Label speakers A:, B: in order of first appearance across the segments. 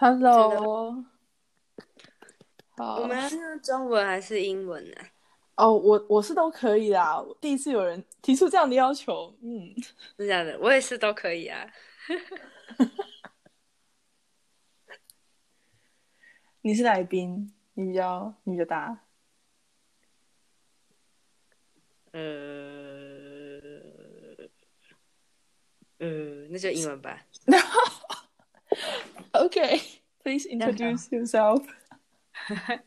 A: Hello，好
B: 我们是用中文还是英文呢、
A: 哦，我我是都可以啦。第一次有人提出这样的要求，嗯，
B: 是这样的，我也是都可以啊。
A: 你是来宾，你比较你比较大。
B: 呃，呃，那就英文吧。
A: Okay, please introduce yourself.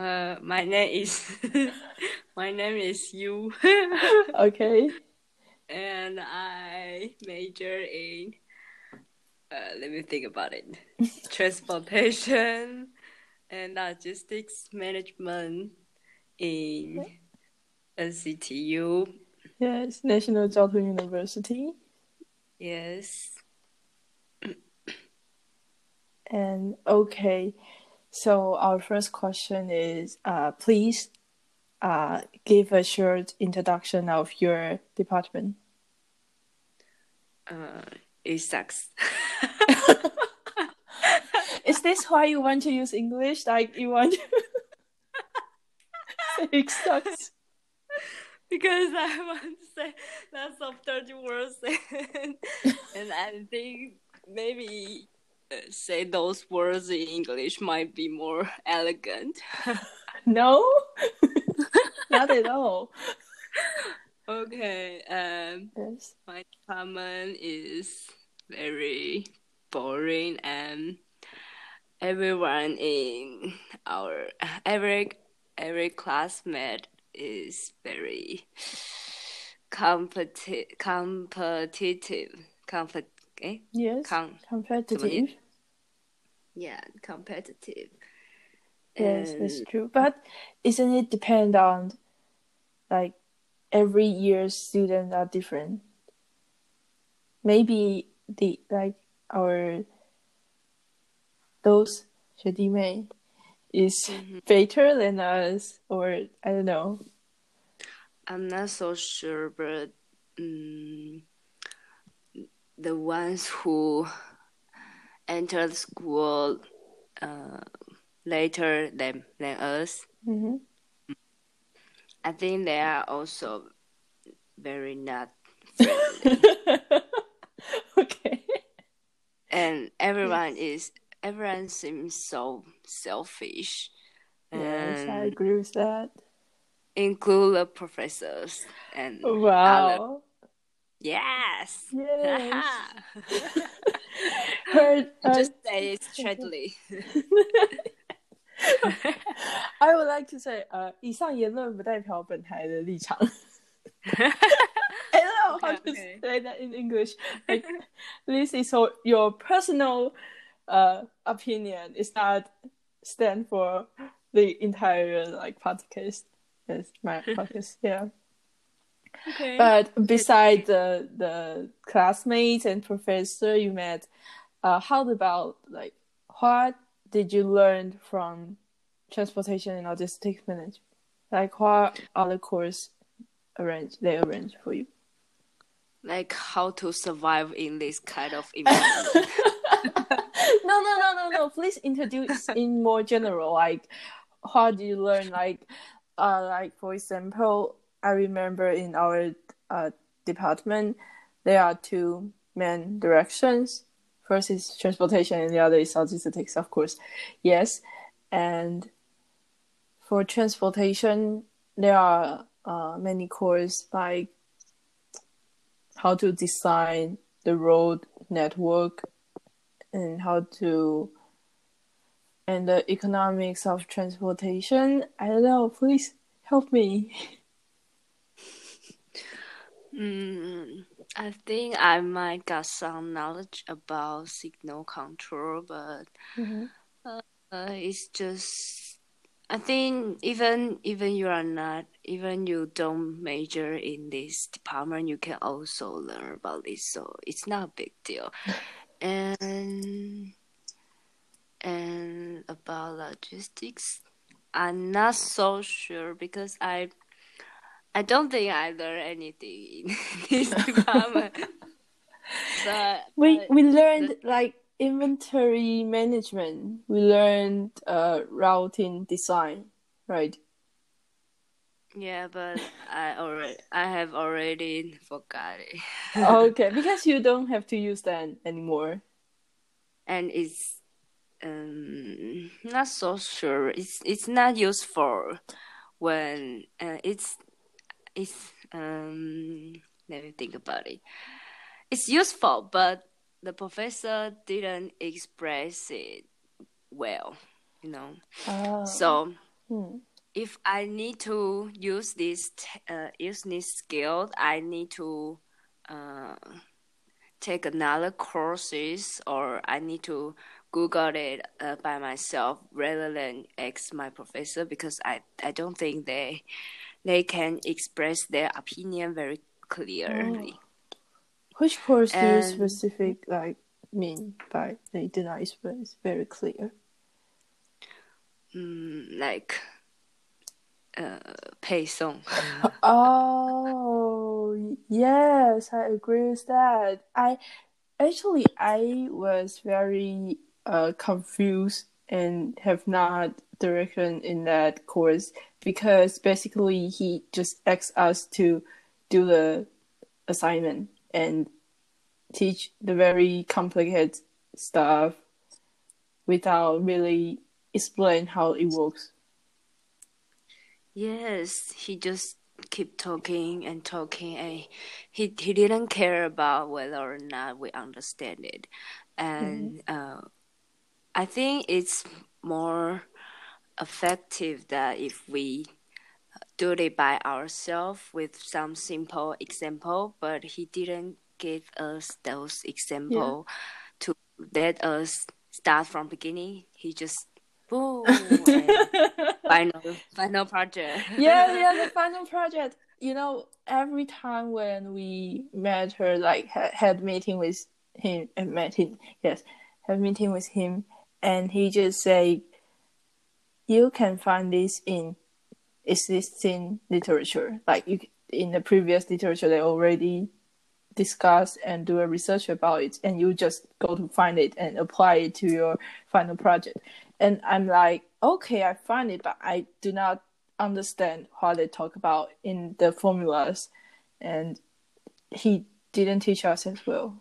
B: Uh, my name is my name is Yu,
A: Okay,
B: and I major in. Uh, let me think about it. Transportation and logistics management in NCTU.
A: yes, National 交通 University.
B: Yes.
A: And okay, so our first question is, uh, please, uh, give a short introduction of your department.
B: Uh, it sucks.
A: Is this why you want to use English? Like you want to say it sucks?
B: because I want to say lots of dirty words and, and I think maybe say those words in English might be more elegant.
A: No, not at all.
B: okay, um,
A: Yes.
B: my department is very boring and everyone in our every every classmate is very competi- competitive compet eh?
A: Yes.
B: Com-
A: Competitive.
B: yeah competitive
A: Yes, that's
B: And-
A: true. But isn't it depend on like every year's students are different? Maybe the like our those 学弟妹 is better than us or I don't know.
B: I'm not so sure, but um, the ones who entered school uh, later than than us,
A: hmm
B: I think they are also very not friendly,
A: okay.
B: and everyone is everyone seems so selfish,
A: Yes, I agree with that.
B: include the professors and other.
A: Wow.
B: Yes.
A: Yes. Heard, uh,
B: Just say it straightly.
A: I would like to say, 呃，以上言论不代表本台的立场。I don't know how to
B: Okay, okay.
A: say that in English. Like, this is so- your personal uh, opinion. It's not stand for the entire like podcast. Yes, my podcast. Yeah.
B: okay.
A: But beside the the classmates and professor you met, uh, how about like what did you learn from transportation and logistics management? Like what other course arrange they arrange for you?
B: like how to survive in this kind of environment.
A: no, no, no, no, no. Please introduce in more general. Like, how do you learn? Like, uh, like for example, I remember in our uh department there are two main directions. First is transportation, and the other is logistics, of course. Yes, and for transportation, there are uh, many courses like how to design the road network and how to and the economics of transportation. I don't know. Please help me.
B: Mm, I think I might got some knowledge about signal control, but uh, it's just I think even even you are not even you don't major in this department, you can also learn about this, so it's not a big deal. And and about logistics, I'm not so sure because I I don't think I learned anything in this department. but
A: We
B: but
A: we learned like inventory management, we learned uh, routing design, right?
B: Yeah, but I already I have already forgot it.
A: okay, because you don't have to use that anymore.
B: And it's um not so sure. It's it's not useful when uh, it's it's um let me think about it. It's useful, but the professor didn't express it well, you know.
A: Oh.
B: So
A: Hmm.
B: if I need to use this uh, use this skill, I need to uh, take another courses or I need to Google it uh, by myself rather than ask my professor because I, I don't think they they can express their opinion very clearly.
A: Which course do you
B: And-
A: specific like mean by they did not express very clear?
B: Mm, like uh, 配送.
A: Oh yes, I agree with that. I actually I was very uh confused and have not direction in that course because basically he just asked us to do the assignment and teach the very complicated stuff without really explain how it works.
B: Yes, he just keep talking and talking, and he he didn't care about whether or not we understand it, and uh, I think it's more effective that if we do it by ourselves with some simple example, but he didn't give us those example to let us start from beginning. He just boom final final project.
A: yeah, yeah, the final project. You know, every time when we met her, like ha- had meeting with him, uh, met him, yes, had meeting with him, and he just say, "You can find this in existing literature. Like you, in the previous literature, they already discuss and do a research about it, and you just go to find it and apply it to your final project." And I'm like, okay, I find it, but I do not understand what they talk about in the formulas, and he didn't teach us as well.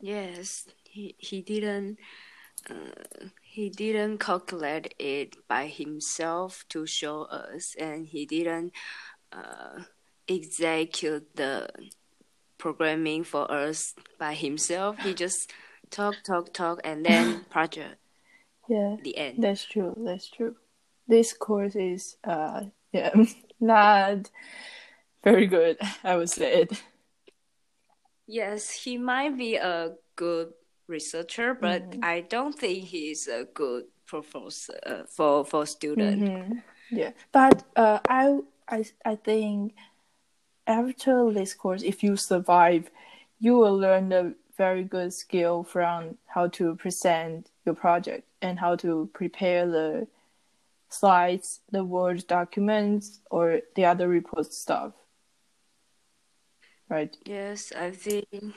B: Yes, he he didn't uh, he didn't calculate it by himself to show us, and he didn't uh, execute the programming for us by himself. He just talk, talk, talk, and then project
A: Yeah,
B: the end.
A: that's true. That's true. This course is uh yeah not very good. I would say it.
B: Yes, he might be a good researcher, but I don't think he's a good professor uh, for for student.
A: Mhm. Yeah, but uh, I I I think after this course, if you survive, you will learn a very good skill from how to present your project and how to prepare the slides, the Word documents, or the other report stuff. Right.
B: Yes, I think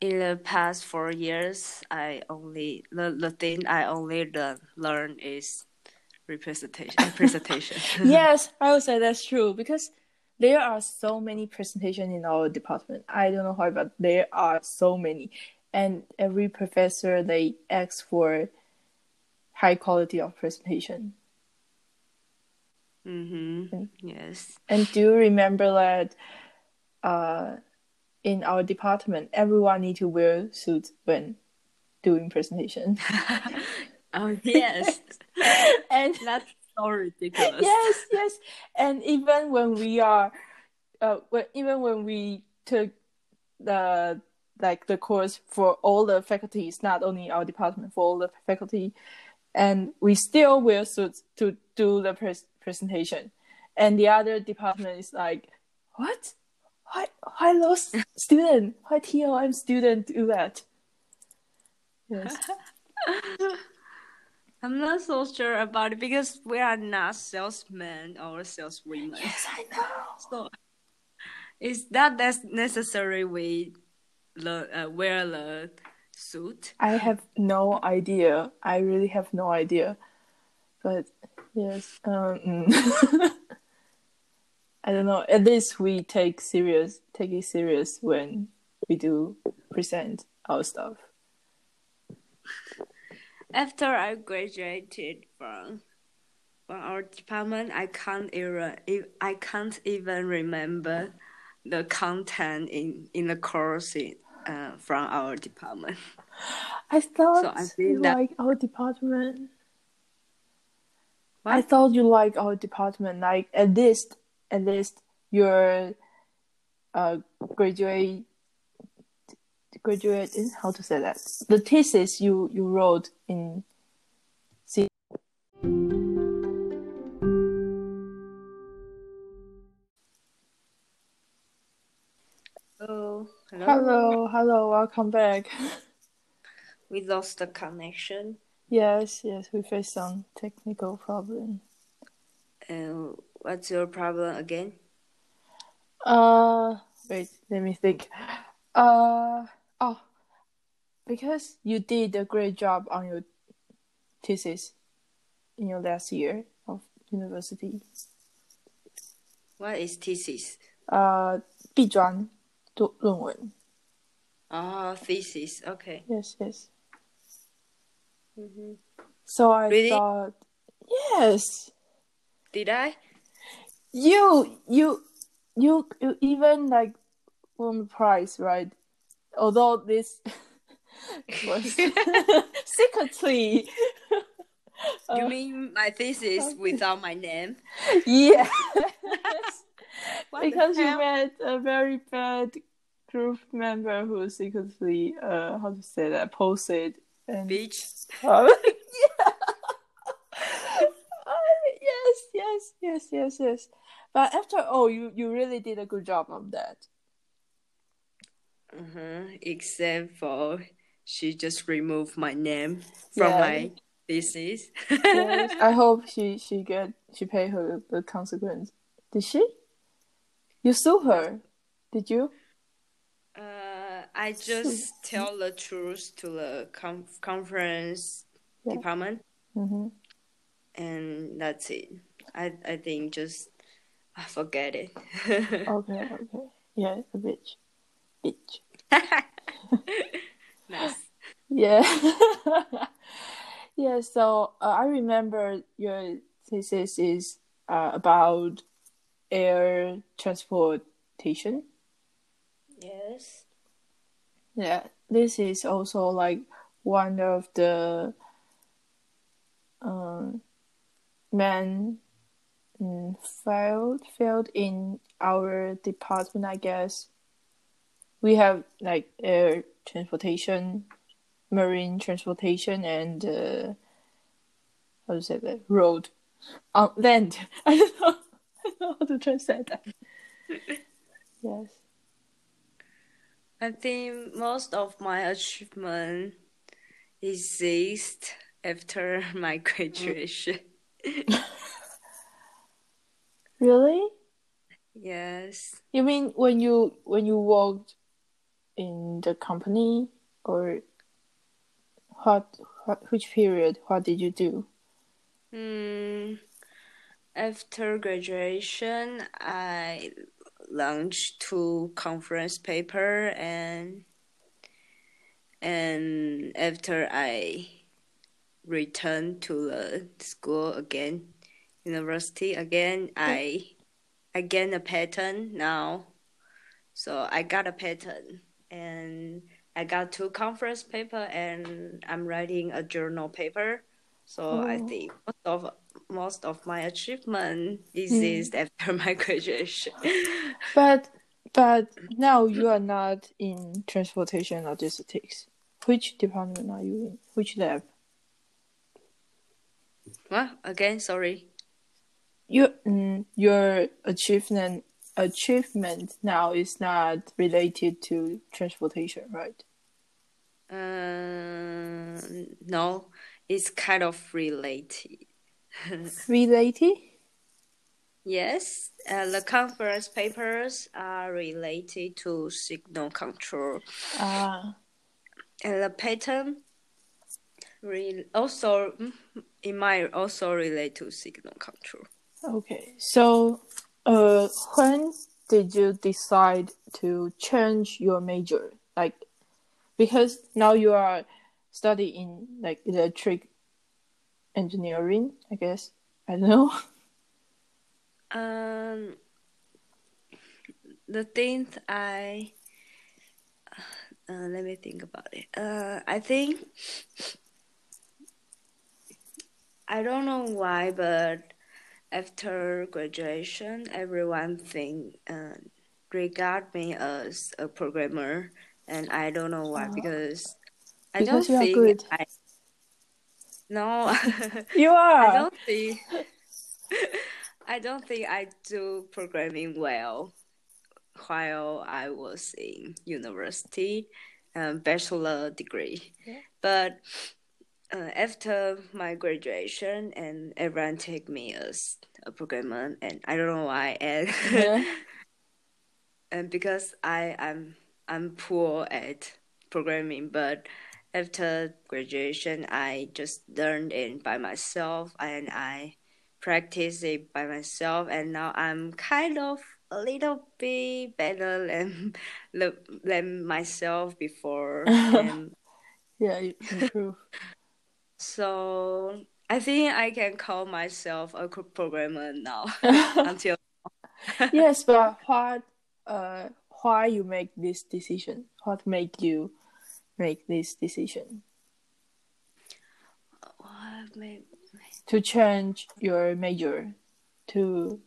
B: in the past four years, I only the, the thing I only learn, learn is representation. presentation.
A: yes, I would say that's true because there are so many presentations in our department. I don't know why, but there are so many, and every professor they ask for high quality of presentation.
B: mm-hmm. Yes.
A: And do you remember that? Uh, in our department, everyone need to wear suits when doing presentation.
B: Oh yes,
A: and
B: that's so ridiculous.
A: yes, yes, and even when we are, uh, when, even when we took the like the course for all the faculties, not only our department, for all the faculty, and we still wear suits to do the pres- presentation, and the other department is like, what? Why? Why those student? Why TLM student do that? Yes.
B: I'm not so sure about it because we are not salesmen or saleswomen.
A: yes, I know.
B: So not that necessary we the uh, wear the suit?
A: I have no idea. I really have no idea. But yes, um, mm. I don't know. At least we take serious, take it serious when we do present our stuff.
B: After I graduated from from our department, I can't even I can't even remember the content in in the course uh, from our department.
A: I thought
B: So I
A: you
B: that-
A: like our department.
B: What?
A: I thought you like our department. Like at least, at least your uh graduate graduate in how to say that? The thesis you you wrote in C-
B: Oh, hello.
A: hello hello welcome back.
B: We lost the connection.
A: yes yes we faced some technical problem.
B: Uh, what's your problem again?
A: uh wait let me think uh oh because you did a great job on your thesis in your last year of university
B: What is thesis?
A: 呃，毕专做论文。
B: Oh, thesis. Okay.
A: Yes, yes.
B: hmm
A: So I
B: Really?
A: thought, yes,
B: Did I?
A: You, you, you, you even like won the prize, right? Although this was secretly.
B: You
A: Uh,
B: mean my thesis
A: okay.
B: without my name? the
A: because you met a very bad group member who secretly, uh, how to say that, posted and
B: Bitch.
A: Oh, yeah. Oh, yes, yes, yes, yes, yes. But after all, you you really did a good job on that.
B: Uh-huh. Except for she just removed my name from
A: Yeah.
B: my thesis.
A: Yes, I hope she she get she pay her the consequence. Did she? You sue her? Did you?
B: Uh, I just tell the truth to the com- conference
A: Yeah.
B: department,
A: Mm-hmm.
B: and that's it. I I think just I forget it.
A: Okay, okay. Yeah, a bitch, bitch.
B: nice.
A: Yeah. yeah, so uh, I remember your thesis is uh, about air transportation.
B: Yes.
A: Yeah, this is also like one of the um, main mm, field field in our department, I guess. We have like air transportation, marine transportation, and uh, how to say that road, on land. I don't know. I don't know how to translate that. yes.
B: I think most of my achievement exist after my graduation.
A: Really?
B: yes.
A: You mean when you when you worked in the company or what, what which period what did you do?
B: Hmm. After graduation, I launched two conference paper and and after I returned to the school again, university again, I I gained a pattern now. So I got a pattern and I got two conference paper and I'm writing a journal paper. So I
A: Oh.
B: think most of most of my achievement exist hmm. after my graduation.
A: But but now you are not in transportation logistics. Which department are you in? Which lab?
B: what again? Sorry.
A: Your mm, your achievement achievement now is not related to transportation, right?
B: Uh, no, it's kind of related.
A: Related?
B: Yes, uh, the conference papers are related to signal control.
A: Ah.
B: And the pattern re- also it might also relate to signal control.
A: Okay, so uh, when did you decide to change your major? Like, because now you are studying like electric engineering, I guess. I don't know.
B: Um, the things I uh, let me think about it. Uh, I think I don't know why, but after graduation, everyone think uh, regard me as a programmer, and I don't know why
A: Oh.
B: because I
A: Because
B: don't think
A: good.
B: I. No,
A: You are.
B: I don't think. I don't think I do programming well while I was in university, um, bachelor degree.
A: Yeah.
B: But uh, after my graduation, and everyone take me as a programmer, and I don't know why, and
A: Yeah.
B: and because I I'm I'm poor at programming, but after graduation, I just learned it by myself, and I practice it by myself, and now I'm kind of a little bit better than than myself before, and
A: Yeah, you improve.
B: So I think I can call myself a programmer now until
A: yes, but what uh why you make this decision? What made you make this decision
B: what made
A: to change your major to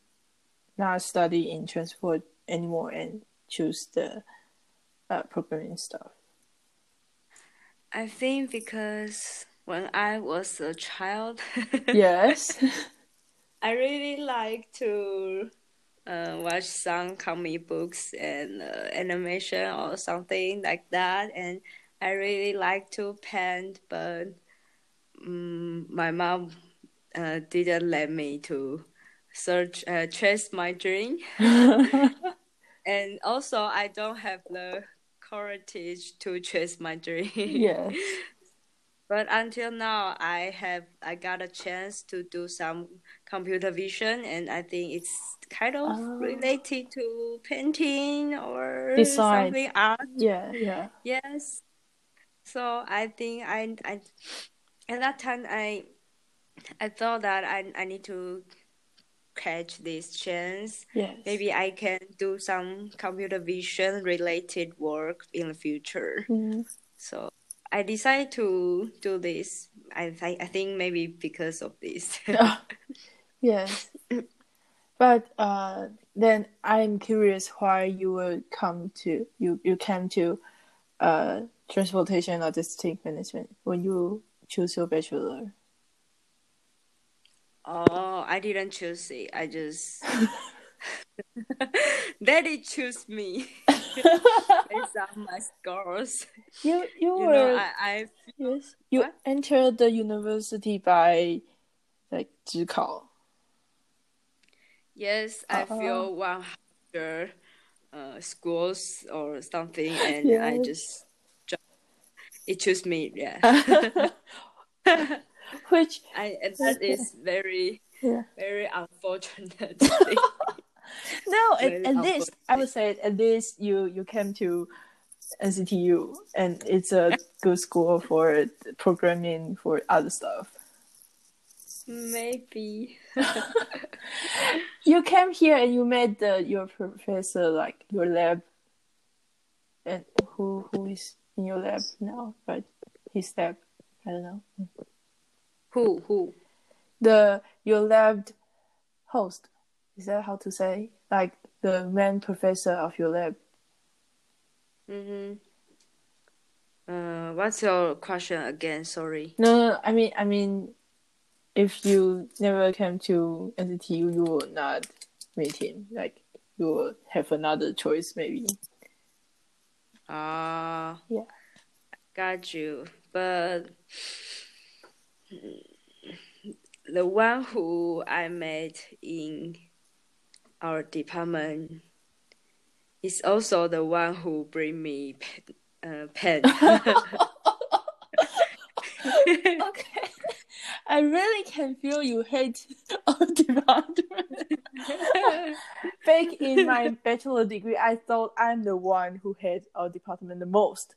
A: not study in transport anymore and choose the uh, programming stuff?
B: I think because when I was a child,
A: Yes.
B: I really like to uh, watch some comic books and uh, animation or something like that, and I really like to paint, but um, my mom uh, didn't let me to search uh, chase my dream, and also I don't have the courage to chase my dream.
A: yes.
B: But until now, I have I got a chance to do some computer vision, and I think it's kind of
A: Oh.
B: related to painting or
A: Design.
B: something art.
A: Yeah, yeah.
B: Yes. So I think I I at that time I I thought that I I need to catch this chance.
A: Yes.
B: Maybe I can do some computer vision related work in the future.
A: Mm.
B: So I decided to do this. I I, I think maybe because of this.
A: yes. But uh, then I'm curious why you would come to you you came to uh, transportation logistic management when you choose your bachelor.
B: oh, I didn't choose it. I just Daddy chose me based on my scores.
A: you you
B: You
A: were
B: know, I, I
A: yes you
B: What?
A: entered the university by like 职考.
B: yes, I
A: Oh.
B: feel one hundred uh, schools or something, and I
A: Yes.
B: just it chose me. Yeah,
A: Which
B: I and that is very
A: yeah.
B: very unfortunate.
A: No, at, at least I would say at least you you came to NCTU and it's a good school for programming for other stuff.
B: Maybe.
A: You came here and you met the your professor like your lab and who who is in your lab now, but his lab I don't know.
B: Who who?
A: The your lab host is that how to say like the main professor of your lab.
B: Mm-hmm. Uh, what's your question again? Sorry.
A: No, no, no, I mean, I mean, if you never came to NCTU, you will not meet him. Like, you will have another choice, maybe.
B: Ah.
A: Yeah.
B: Got you. But the one who I met in our department is also the one who bring me pen. Uh, pen.
A: okay. I really can feel you hate our department. Back in my bachelor degree, I thought I'm the one who hates our department the most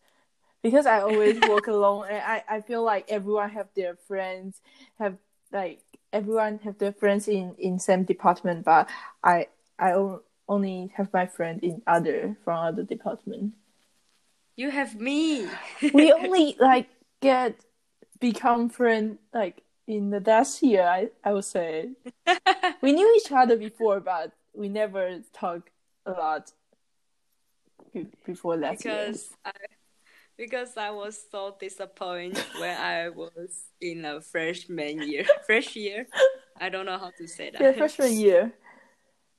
A: because I always work alone and I, I feel like everyone have their friends, have like everyone have their friends in, in same department, but I I only have my friend in other from other department.
B: You have me.
A: we only like get become friend like in the last year. I I would say we knew each other before, but we never talked a lot before last
B: because year. I, because I was so disappointed when I was in a freshman year. Fresh year, I don't know how to say that.
A: Yeah, freshman year.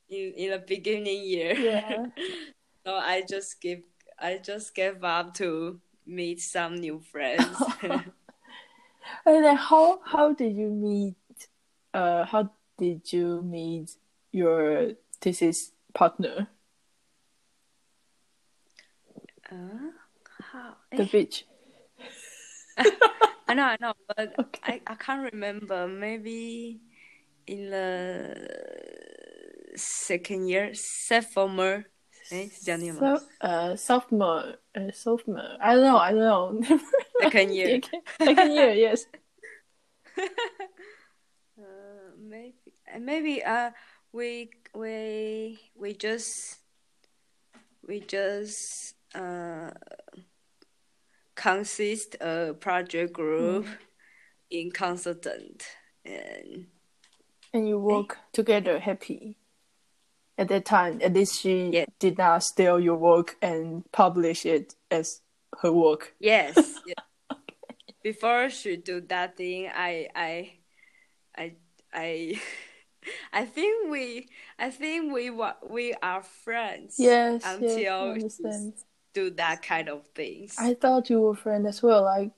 B: In in the beginning year.
A: Yeah.
B: so I just give I just gave up to meet some new friends.
A: and then how how did you meet? Uh, how did you meet your thesis partner?
B: Uh?
A: the eh? beach.
B: I know, I know, but okay. I, I can't remember. Maybe in the second year, sophomore. Eh, so, uh, sophomore,
A: uh, sophomore. I don't know. I don't know.
B: second year.
A: second year. Yes.
B: uh, maybe uh, maybe uh we we we just we just uh consist a project group mm. in consultant and.
A: And you work together happy at that time, at least she yeah. did not steal your work and publish it as her work.
B: Yes. yeah. Before she do that thing, I I I I I think we I think we we are friends.
A: Yes.
B: Until
A: yes,
B: do that kind of things.
A: I thought you were friend as well. Like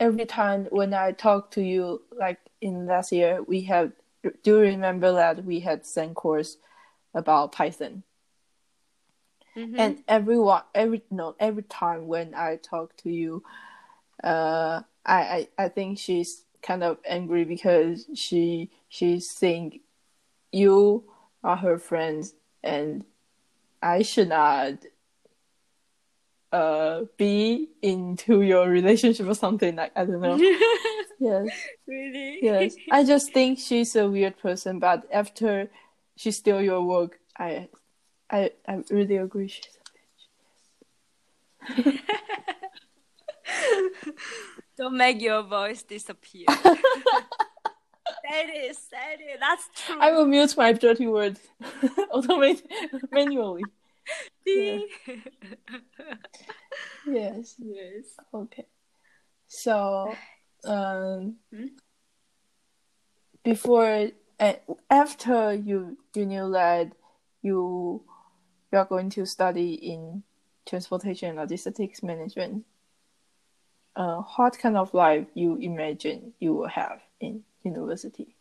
A: every time when I talk to you, like in last year, we had. Do you remember that we had same course? about Python. Mm-hmm. And everyone, every no, every time when I talk to you, uh, I, I I think she's kind of angry because she she think you are her friends and I should not uh be into your relationship or something like I don't know. yes.
B: Really?
A: Yes. I just think she's a weird person, but after she steal your work. I, I, I really agree. She's
B: a bitch. Don't make your voice disappear. say it, say it. That's true.
A: I will mute my dirty words automate manually. Yes.
B: Yes.
A: Okay. So, um, hmm? before and after you you knew that you you are going to study in transportation and logistics management, uh, what kind of life you imagine you will have in university?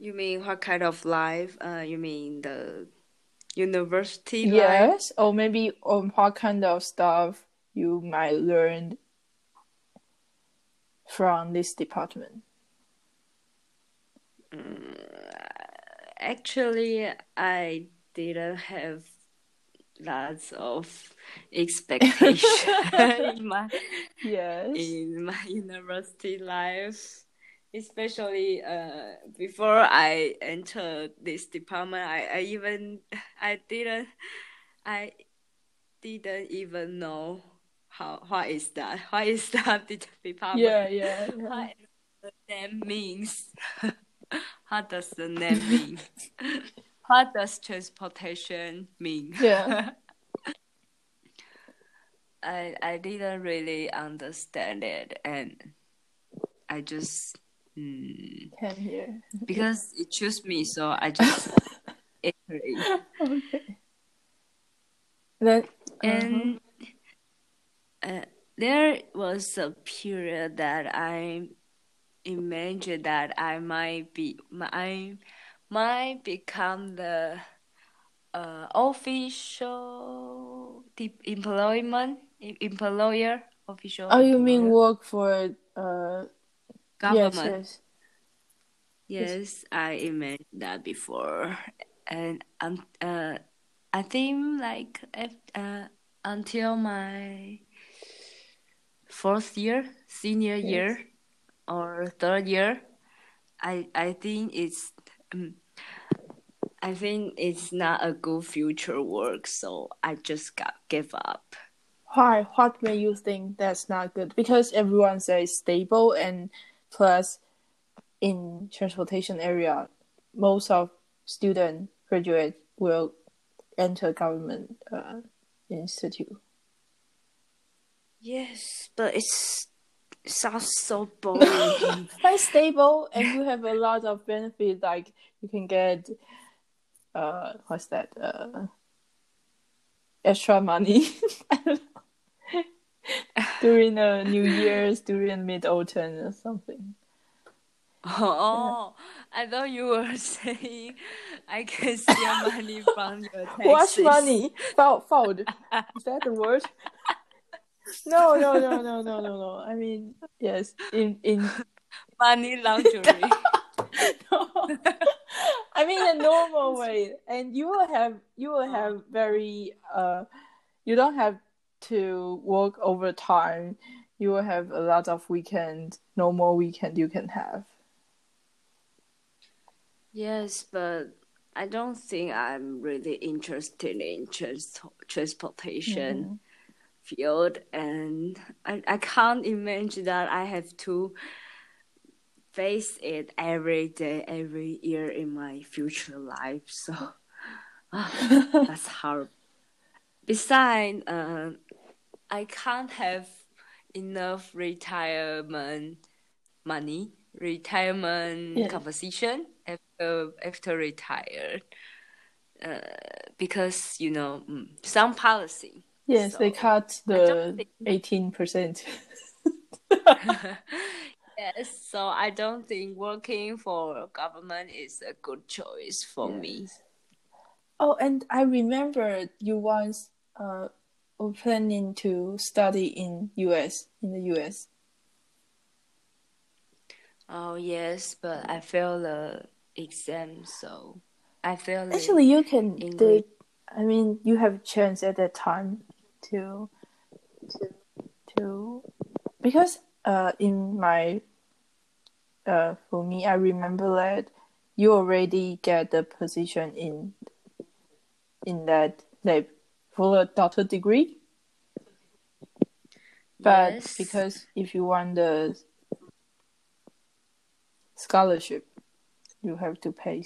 B: You mean what kind of life? Uh, you mean the university
A: life? Yes, or maybe on what kind of stuff you might learn from this department.
B: Mm, actually, I didn't have lots of expectation in my
A: yes
B: in my university life especially uh, before i entered this department I, I even i didn't i didn't even know how what is that what is that department
A: yeah yeah, yeah.
B: what the name means what does the name mean? what does transportation mean?
A: Yeah.
B: I I didn't really understand it, and I just
A: mm, came here
B: because it chose me, so I just entered it.
A: Okay. Then
B: and uh-huh. uh, there was a period that I imagined that I might be I might become the uh, official employment employer official.
A: Oh, you mean work for uh
B: government?
A: Yes,
B: yes. yes, I imagined that before, and um, uh, I think like uh, until my fourth year, senior yes. year, or third year, I I think it's um, I think it's not a good future work, so I just got give up.
A: Why? What made you think that's not good? Because everyone says stable, and plus, in transportation area, most of student graduate will enter government uh, institute.
B: Yes, but it's sounds so boring.
A: Quite stable, and you have a lot of benefits. Like you can get, uh, what's that? Uh, extra money. during the New Year's, during mid autumn or something.
B: Oh, I thought you were saying I can steal money from your taxes.
A: What money? Fold, fold. Is that the word? no, no, no, no, no, no, no. I mean, yes, in in
B: money laundering.
A: no. I mean a normal way, and you will have you will have very uh, you don't have to work overtime. You will have a lot of weekend, no more weekend you can have.
B: Yes, but I don't think I'm really interested in trans- transportation. Mm-hmm field and I, I can't imagine that I have to face it every day, every year in my future life. So uh, that's hard. Besides, uh, I can't have enough retirement money, retirement yeah. compensation after after retired. Uh, because you know mm, some policy
A: Yes, so they cut the eighteen percent.
B: yes, so I don't think working for government is a good choice for yes. me.
A: Oh, and I remember you once uh, were planning to study in US in the US.
B: Oh yes, but I failed the exam, so I failed.
A: Actually, you can. The, I mean, you have a chance at that time to to to because uh in my uh for me I remember that you already get the position in in that like for a doctor degree. But yes. because if you want the scholarship, you have to pay.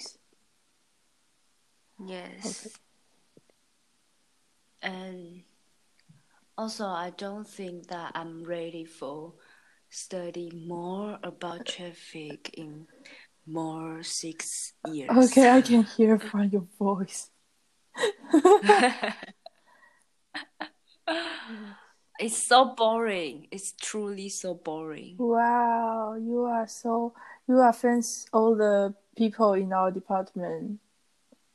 B: Yes. Okay. And also, I don't think that I'm ready for study more about traffic in more six years.
A: Okay, I can hear from your voice.
B: it's so boring. It's truly so boring.
A: Wow, you are so you are friends all the people in our department.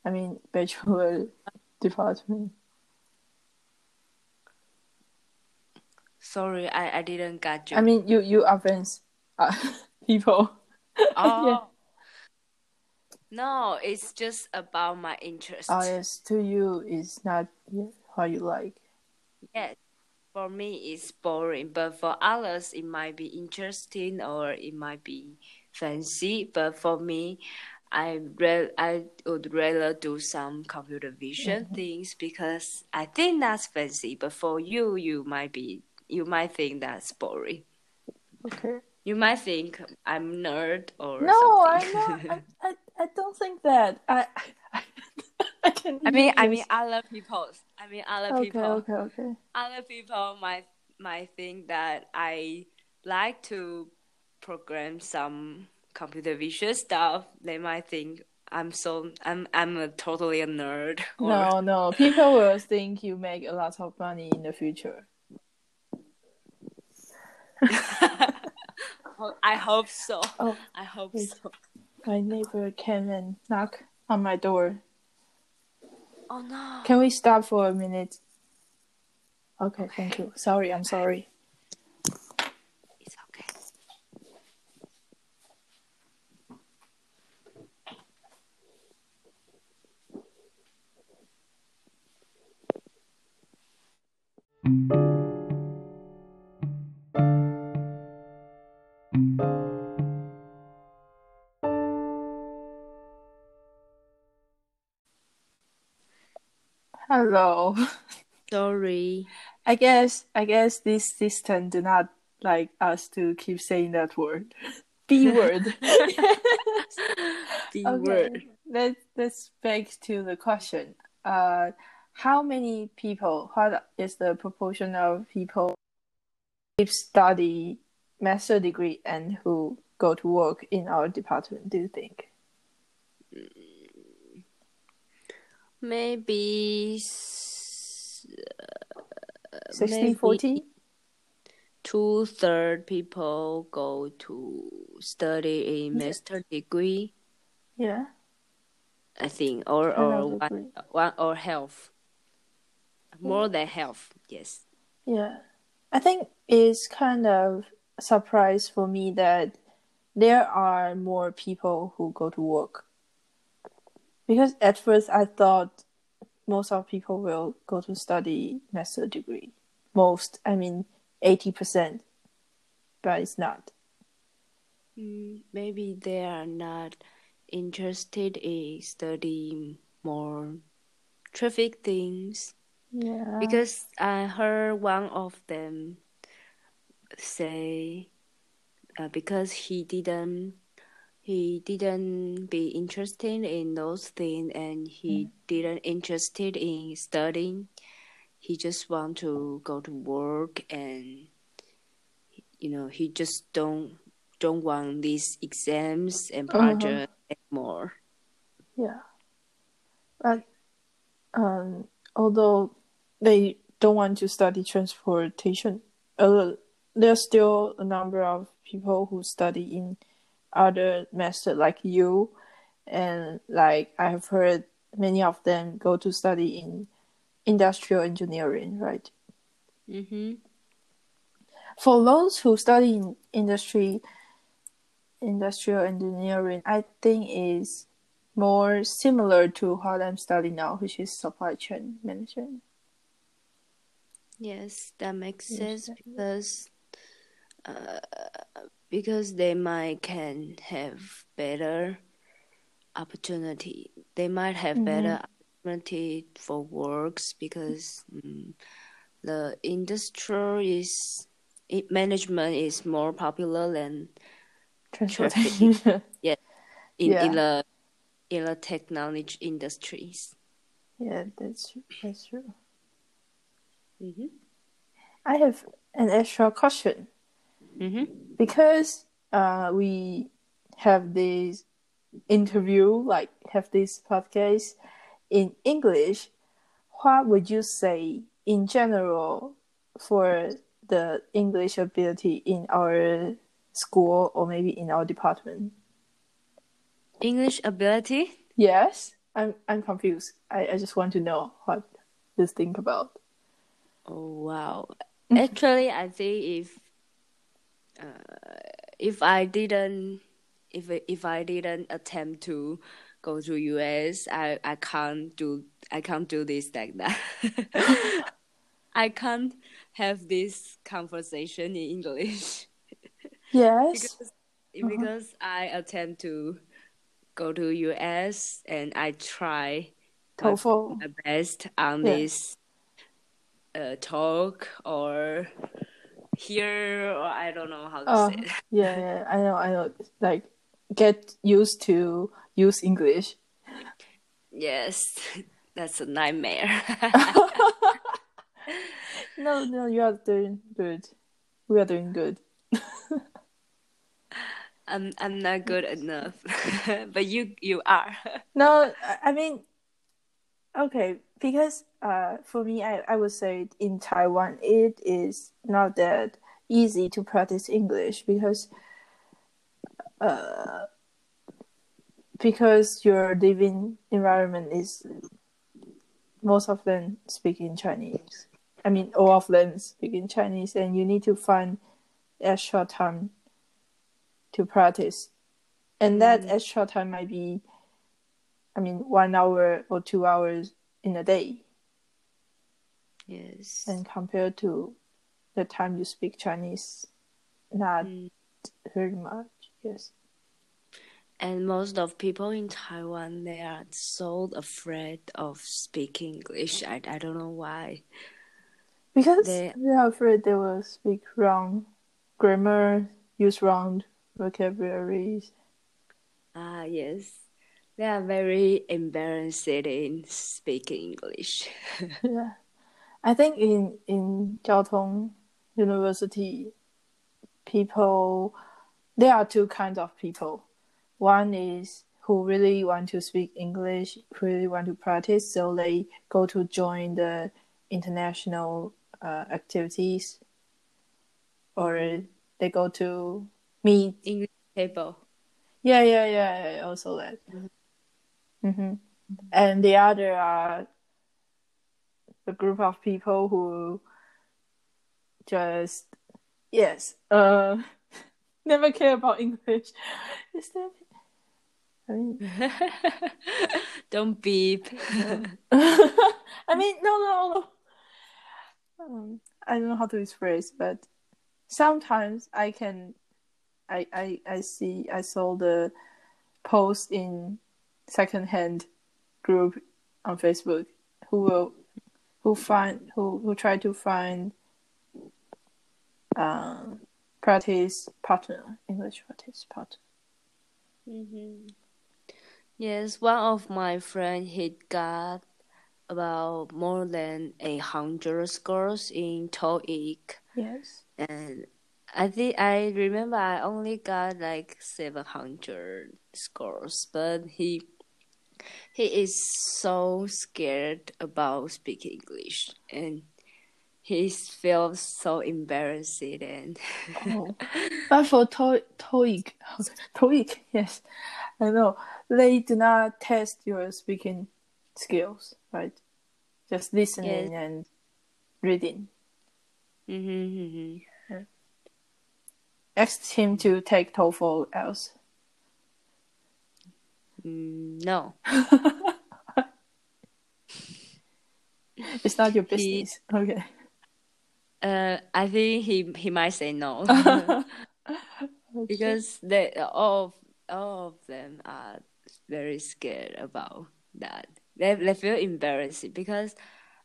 A: I mean, bachelor department.
B: Sorry, I, I didn't get you.
A: I mean, you you offense uh, people.
B: Oh. yeah. No, it's just about my interest.
A: Oh yes, to you it's not how you like.
B: Yes, for me it's boring, but for others it might be interesting or it might be fancy. But for me, I re- I would rather do some computer vision mm-hmm. things because I think that's fancy. But for you, you might be you might think that's boring.
A: Okay.
B: You might think I'm nerd or
A: no,
B: something.
A: I know. I, I, I don't think that. I I,
B: mean, I mean, other people. I mean, other
A: okay,
B: people.
A: Okay, okay,
B: Other people might might think that I like to program some computer vision stuff. They might think I'm so I'm I'm a totally a nerd.
A: Or... No, no. People will think you make a lot of money in the future.
B: I hope so. Oh,
A: I
B: hope so.
A: My neighbor came and knocked on my door.
B: Oh no.
A: Can we stop for a minute? Okay, thank you. Sorry, I'm sorry.
B: It's okay. Mm.
A: Hello.
B: Sorry.
A: I guess I guess this system do not like us to keep saying that word. B word.
B: The
A: okay.
B: word.
A: Let let's back to the question. Uh how many people what is the proportion of people who study master degree and who go to work in our department, do you think?
B: Maybe s- uh,
A: 60
B: maybe
A: 40?
B: two third people go to study a master degree.
A: Yeah.
B: I think, or or one, one or health. More than health, yes.
A: Yeah. I think it's kind of a surprise for me that there are more people who go to work. Because at first I thought most of people will go to study master degree. Most, I mean 80%. But it's not.
B: Mm, maybe they are not interested in studying more traffic things.
A: Yeah.
B: Because I heard one of them say uh, because he didn't he didn't be interested in those things and he didn't interested in studying he just want to go to work and you know he just don't don't want these exams and
A: Uh-huh.
B: anymore
A: Yeah. But um, although they don't want to study transportation, uh, there's still a number of people who study in other master like you, and like I have heard many of them go to study in industrial engineering, right?
B: mm-hmm.
A: For those who study in industry, industrial engineering, I think is more similar to what I'm studying now, which is supply chain management.
B: Yes, that makes sense because uh, because they might can have better opportunity. They might have better opportunity for works because mm, the industry is it, management is more popular than
A: Transportation.
B: in
A: Yeah.
B: in the in the technology industries.
A: yeah, that's that's true.
B: Mm-hmm.
A: I have an extra question
B: Mm-hmm.
A: because uh, we have this interview, like have this podcast in English. What would you say in general for the English ability in our school or maybe in our department?
B: English ability.
A: Yes, I'm I'm confused. I, I just want to know what you think about.
B: Oh wow! Actually, I think if uh, if I didn't if if I didn't attempt to go to US, I I can't do I can't do this like that. I can't have this conversation in English
A: Yes.
B: because because I attempt to go to US and I try my,
A: TOEFL.
B: my best on
A: Yeah.
B: this uh, talk or here or I don't know how to
A: Oh,
B: say it.
A: yeah, yeah, I know, I know. Like, get used to use English.
B: Yes, that's a nightmare.
A: No, no, you are doing good. We are doing good.
B: I'm I'm not good enough, but you you are.
A: No, I mean, okay, because uh, for me, I, I would say in Taiwan, it is not that easy to practice English because uh, because your living environment is most of them speak in Chinese. I mean, all of them speak in Chinese, and you need to find extra time to practice. And that
B: Mm.
A: extra time might be, I mean, one hour or two hours in a day.
B: Yes.
A: And compared to the time you speak Chinese, not
B: Mm.
A: very much. Yes.
B: And most of people in Taiwan, they are so afraid of speaking English. I, I don't know why.
A: Because
B: They-
A: they are afraid they will speak wrong grammar, use wrong vocabularies.
B: Ah, yes. They are very embarrassed in speaking English.
A: Yeah. I think in in Jiao Tong University, people there are two kinds of people. One is who really want to speak English, who really want to practice, so they go to join the international uh, activities, or they go to meet.
B: English table.
A: Yeah, yeah, yeah. Also that. hmm And the other are a group of people who just yes, uh, never care about English. Is that? I mean,
B: Don't beep.
A: I mean, no, no, no. Um, I don't know how to express, but sometimes I can. I I I see. I saw the post in secondhand group on Facebook who will who find who who try to find um practice partner English practice partner.
B: hmm Yes, one of my friend he got about more than a hundred scores in TOEIC,
A: Yes.
B: and I think I remember I only got like seven hundred scores, but he he is so scared about speaking English, and he feels so embarrassed and
A: Oh. but for to- TOEIC, TOEIC, yes, I know they do not test your speaking skills, right? Just listening and reading.
B: hmm
A: Ask him to take TOEFL else.
B: Mm, no.
A: It's not your
B: He-
A: business. Okay.
B: Uh, I think he he might say no
A: Okay.
B: because they all of, all of them are very scared about that. They they feel embarrassed because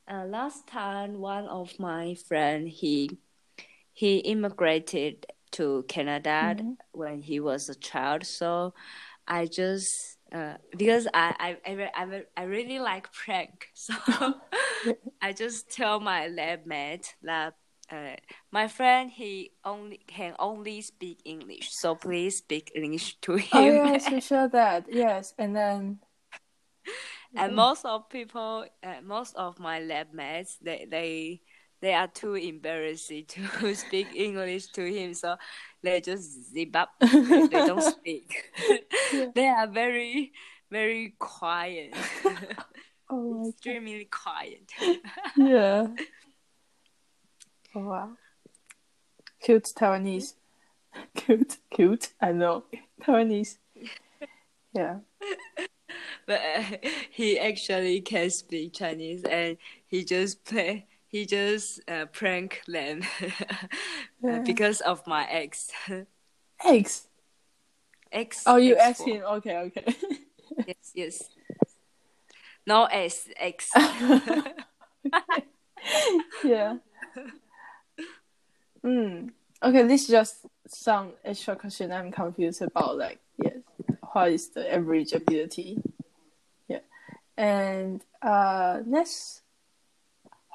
B: uh, last time one of my friend he he immigrated to Canada
A: Mhm.
B: when he was a child. So I just uh, because I I I, I, I really like prank, so I just tell my lab mate that uh, my friend he only can only speak English, so please speak English to him.
A: Oh yes, you showed that. Yes, and then
B: and most of people, uh, most of my lab mates, they they they are too embarrassed to speak English to him, so they just zip up. they, they don't speak. they are very very quiet,
A: oh god.
B: extremely quiet.
A: Yeah. Oh wow. Cute Taiwanese. Cute, cute. I know Taiwanese. Yeah.
B: but uh, he actually can speak Chinese, and he just play. He just uh, prank them uh,
A: Yeah.
B: because of my ex.
A: Eggs.
B: ex.
A: Oh, you
B: ex
A: asked him. Okay, okay.
B: Yes, yes. No S, X.
A: yeah. Mm. Okay, this is just some extra question I'm confused about. Like, yes, what is the average ability? Yeah, and uh, next,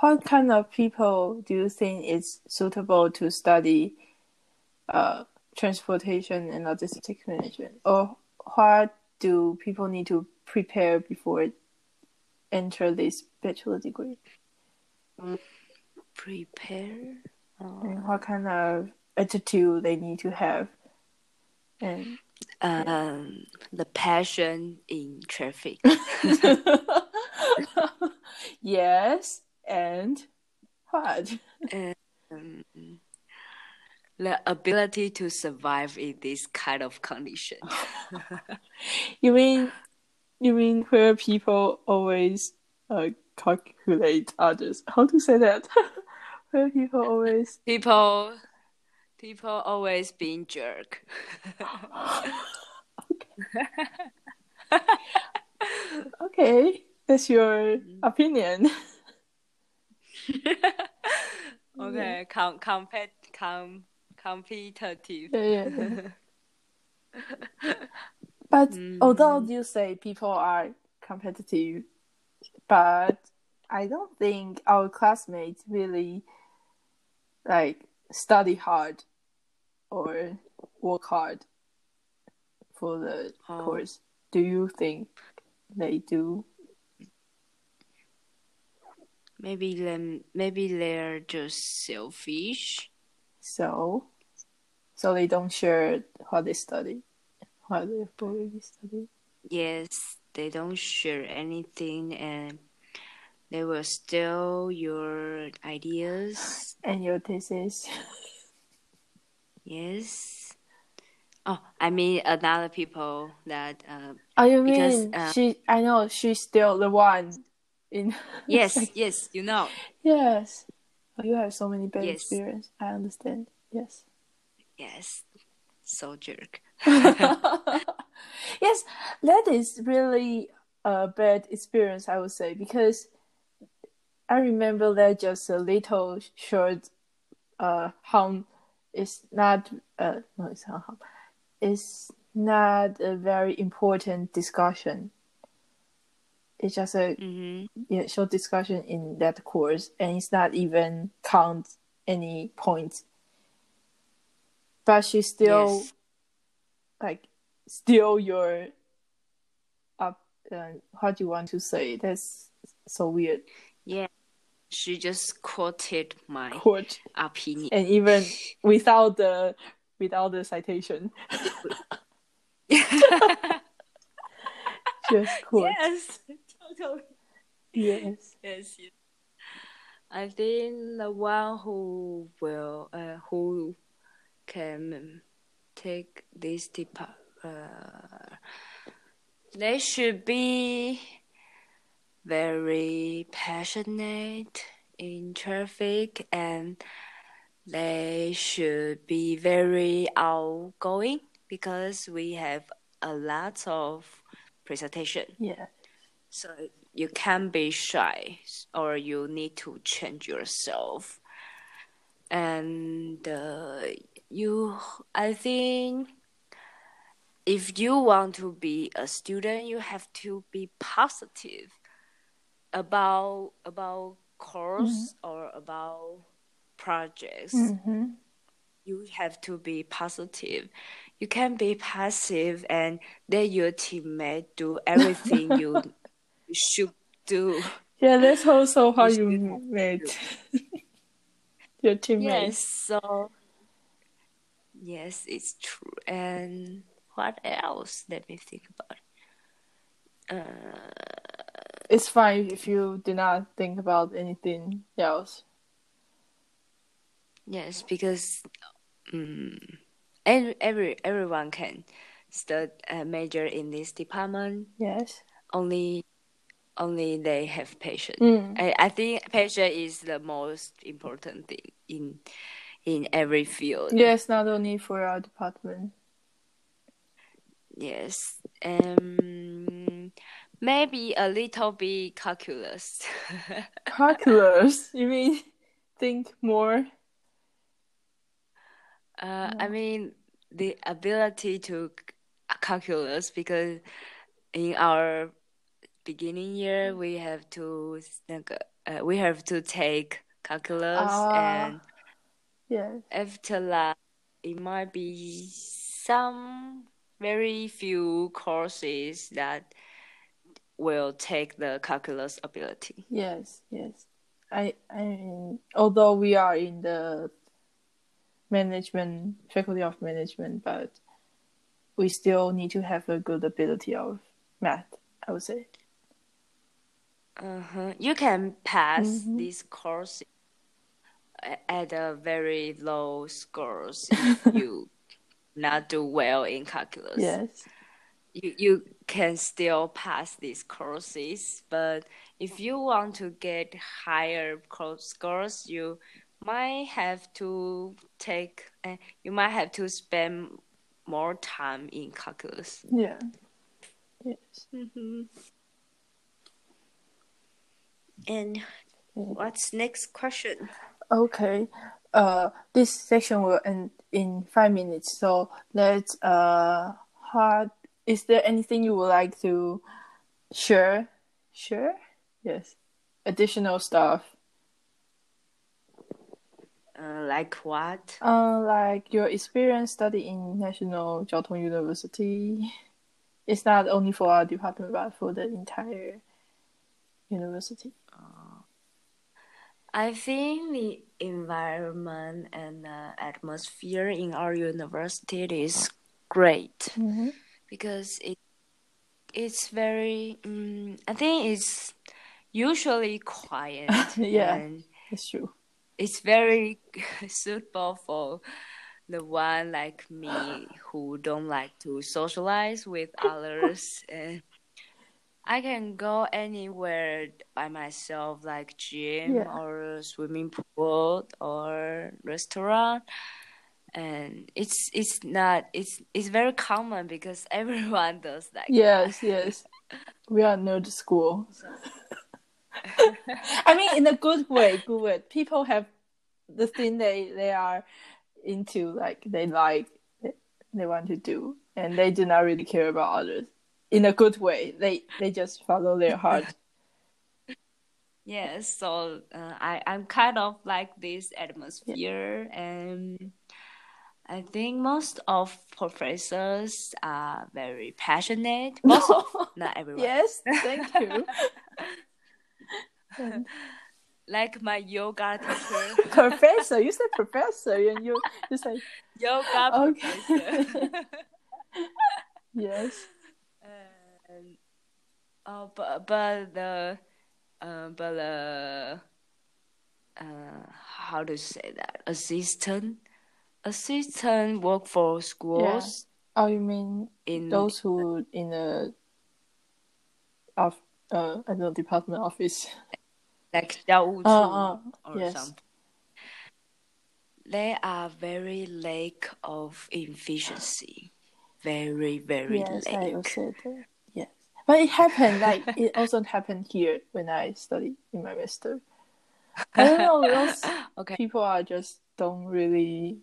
A: what kind of people do you think is suitable to study uh, transportation and logistics management, or what do people need to prepare before enter this bachelor degree?
B: Prepare. Oh.
A: and what kind of attitude they need to have. And
B: Um, the passion in traffic.
A: yes, and what?
B: and um, the ability to survive in this kind of condition.
A: you mean you mean where people always uh, calculate others? How to say that? where people always
B: people people always being jerk.
A: okay. okay, that's your opinion.
B: okay, com compet com competitive.
A: Yeah, yeah. yeah. but mm. although you say people are competitive, but I don't think our classmates really like study hard or work hard for the oh. course. Do you think they do?
B: Maybe them. Maybe they're just selfish.
A: So, so they don't share what they study, what they already study.
B: Yes, they don't share anything, and they will steal your ideas
A: and your thesis.
B: yes. Oh, I mean another people that. Uh,
A: oh, you because, mean uh, she? I know she's still the one. In
B: yes, yes, you know.
A: Yes, oh, you have so many bad yes. experience. I understand. Yes.
B: Yes, so jerk.
A: yes, that is really a bad experience. I would say because I remember that just a little short uh hum is not uh no it's not hum. It's not a very important discussion. It's just a
B: mm-hmm.
A: yeah short discussion in that course, and it's not even count any points. But she still yes. like steal your up. Uh, how do you want to say? That's so weird.
B: Yeah she just quoted my
A: Quote.
B: opinion,
A: and even without the without the citation. just quote.
B: Yes, totally.
A: Yes.
B: Yes. yes. I think the one who will, uh, who can take this depart, uh, they should be very passionate in traffic and they should be very outgoing because we have a lot of presentation.
A: Yeah.
B: So you can't be shy or you need to change yourself. And uh, you, I think if you want to be a student, you have to be positive about about course mm-hmm. or about projects
A: mm-hmm.
B: you have to be positive you can be passive and let your teammate do everything you should do
A: yeah that's also how you, you met your teammates.
B: yes so yes it's true and what else let me think about it. uh
A: it's fine if you do not think about anything else.
B: Yes, because um, every, every everyone can study uh, major in this department.
A: Yes.
B: Only only they have patience.
A: Mm.
B: I, I think patience is the most important thing in in every field.
A: Yes, not only for our department.
B: Yes. Um Maybe a little bit calculus.
A: calculus? You mean think more?
B: Uh, I mean the ability to calculus because in our beginning year we have to uh, we have to take calculus
A: uh,
B: and
A: yes.
B: after that it might be some very few courses that will take the calculus ability.
A: Yes, yes. I I mean, although we are in the management faculty of management, but we still need to have a good ability of math. I would say.
B: Uh-huh. You can pass
A: Mhm.
B: this course at a very low scores if you not do well in calculus.
A: Yes.
B: You you can still pass these courses, but if you want to get higher course scores, you might have to take uh, you might have to spend more time in calculus.
A: Yeah. Yes.
B: Mm-hmm. And what's next question?
A: Okay. Uh, this section will end in five minutes. So let's uh, is there anything you would like to share? Share? Yes. Additional stuff.
B: Uh, like what?
A: Uh, like your experience studying in National Jiao Tong University. It's not only for our department, but for the entire university.
B: I think the environment and atmosphere in our university is great
A: Mm-hmm.
B: because it it's very. Um, I think it's usually quiet.
A: Yeah.
B: and
A: It's true.
B: it's very suitable for the one like me who don't like to socialize with others and I can go anywhere by myself like gym
A: Yeah.
B: or swimming pool or restaurant and it's it's not it's it's very common because everyone does that.
A: Yes, yes. We are nerd school. I mean, in a good way, good way. People have the thing they they are into, like they like, they want to do, and they do not really care about others. In a good way, they they just follow their heart.
B: Yes, so uh, I I'm kind of like this atmosphere, and I think most of professors are very passionate. Most of, not everyone.
A: yes, thank you.
B: Like my yoga teacher,
A: professor, you said professor, and you you say
B: yoga
A: Okay.
B: professor.
A: yes.
B: Oh, uh, but but the uh, but the uh, how to say that assistant assistant work for schools. Yeah.
A: Oh, you mean
B: in
A: those who in the of uh I don't know department office,
B: like Xiao
A: uh, uh,
B: or
A: yes.
B: something. They are very lack of efficiency, very very
A: yes,
B: lack.
A: I also but it happened. Like it also happened here when I studied in my master. I don't know. Those
B: Okay,
A: people are just don't really.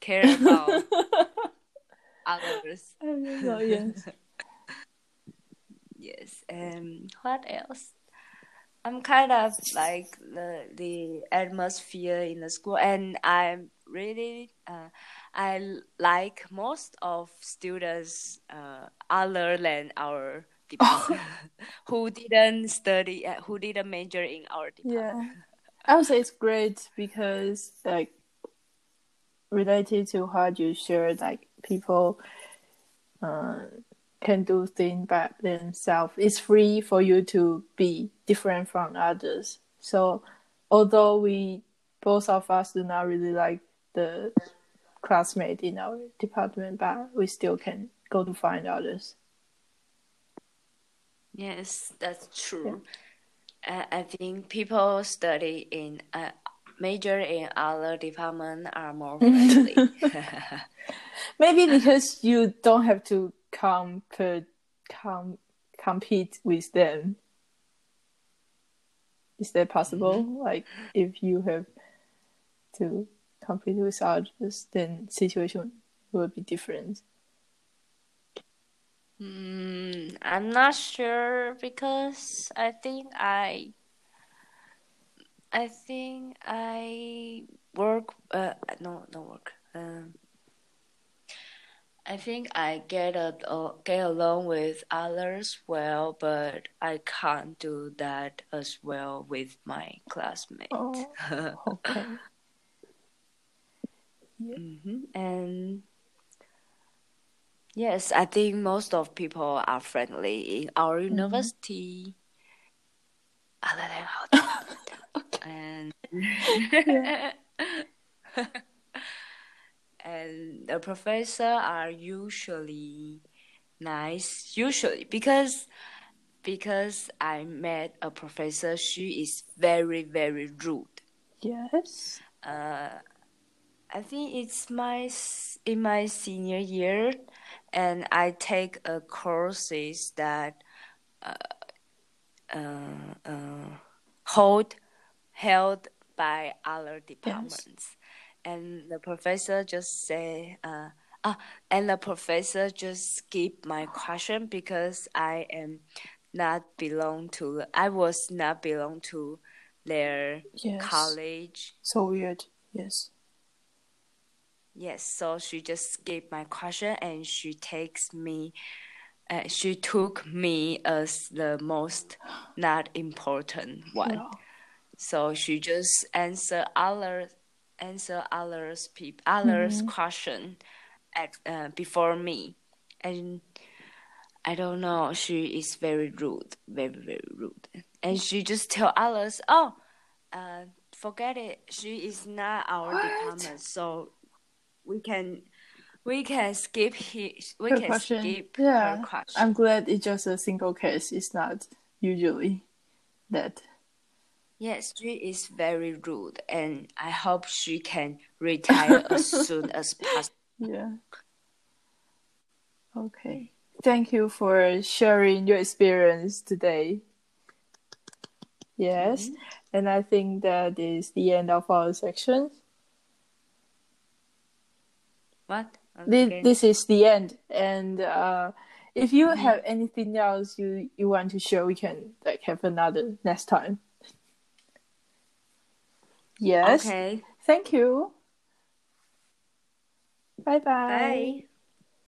B: care about others.
A: I don't know. Yes.
B: Yes, and what else? I'm kind of like the the atmosphere in the school, and I'm really uh, I like most of students uh, other than our department who didn't study, uh, who didn't major in our department.
A: Yeah, I would say it's great because like related to how you share, like people uh, can do things by themselves. It's free for you to be different from others. So although we both of us do not really like the classmate in our department, but we still can go to find others.
B: Yes, that's true. Uh, I think people study in uh, major in other department are more friendly.
A: Maybe because you don't have to comp- com- compete with them. Is that possible? Like if you have to compete with others, then situation will be different.
B: Hmm, I'm not sure because I think I I think I work uh no no work um I think I get a, uh, get along with others well, but I can't do that as well with my classmates.
A: Oh, okay.
B: hmm And Yes, I think most of people are friendly in our
A: Mm-hmm.
B: university. Other than and and the professor are usually nice. Usually because because I met a professor, she is very very rude.
A: Yes.
B: I think it's my s- in my senior year, and I take a courses that uh, uh, uh, hold held by other departments, and the professor just say, uh, ah, and the professor just skip my question because I am not belong to I was not belong to their
A: Yes.
B: college.
A: So weird. Yes.
B: Yes, so she just skipped my question and she takes me, uh, she took me as the most not important one.
A: Wow.
B: So she just answer other answer others peop others question at uh, before me, and I don't know. She is very rude, very very rude, and she just tell others, oh, uh, forget it. She is not our
A: What?
B: department, so we can we can skip his we
A: Her
B: can
A: question.
B: skip
A: yeah.
B: her question.
A: I'm glad it's just a single case. It's not usually that.
B: Yes, she is very rude, and I hope she can retire as soon as possible.
A: Yeah. Okay. Thank you for sharing your experience today. Yes. Mm-hmm. And I think that is the end of our section.
B: What?
A: This,
B: Okay.
A: this is the end. And uh, if you have anything else you, you want to share, we can like have another next time. Yes.
B: Okay.
A: Thank you. Bye bye.
B: Bye.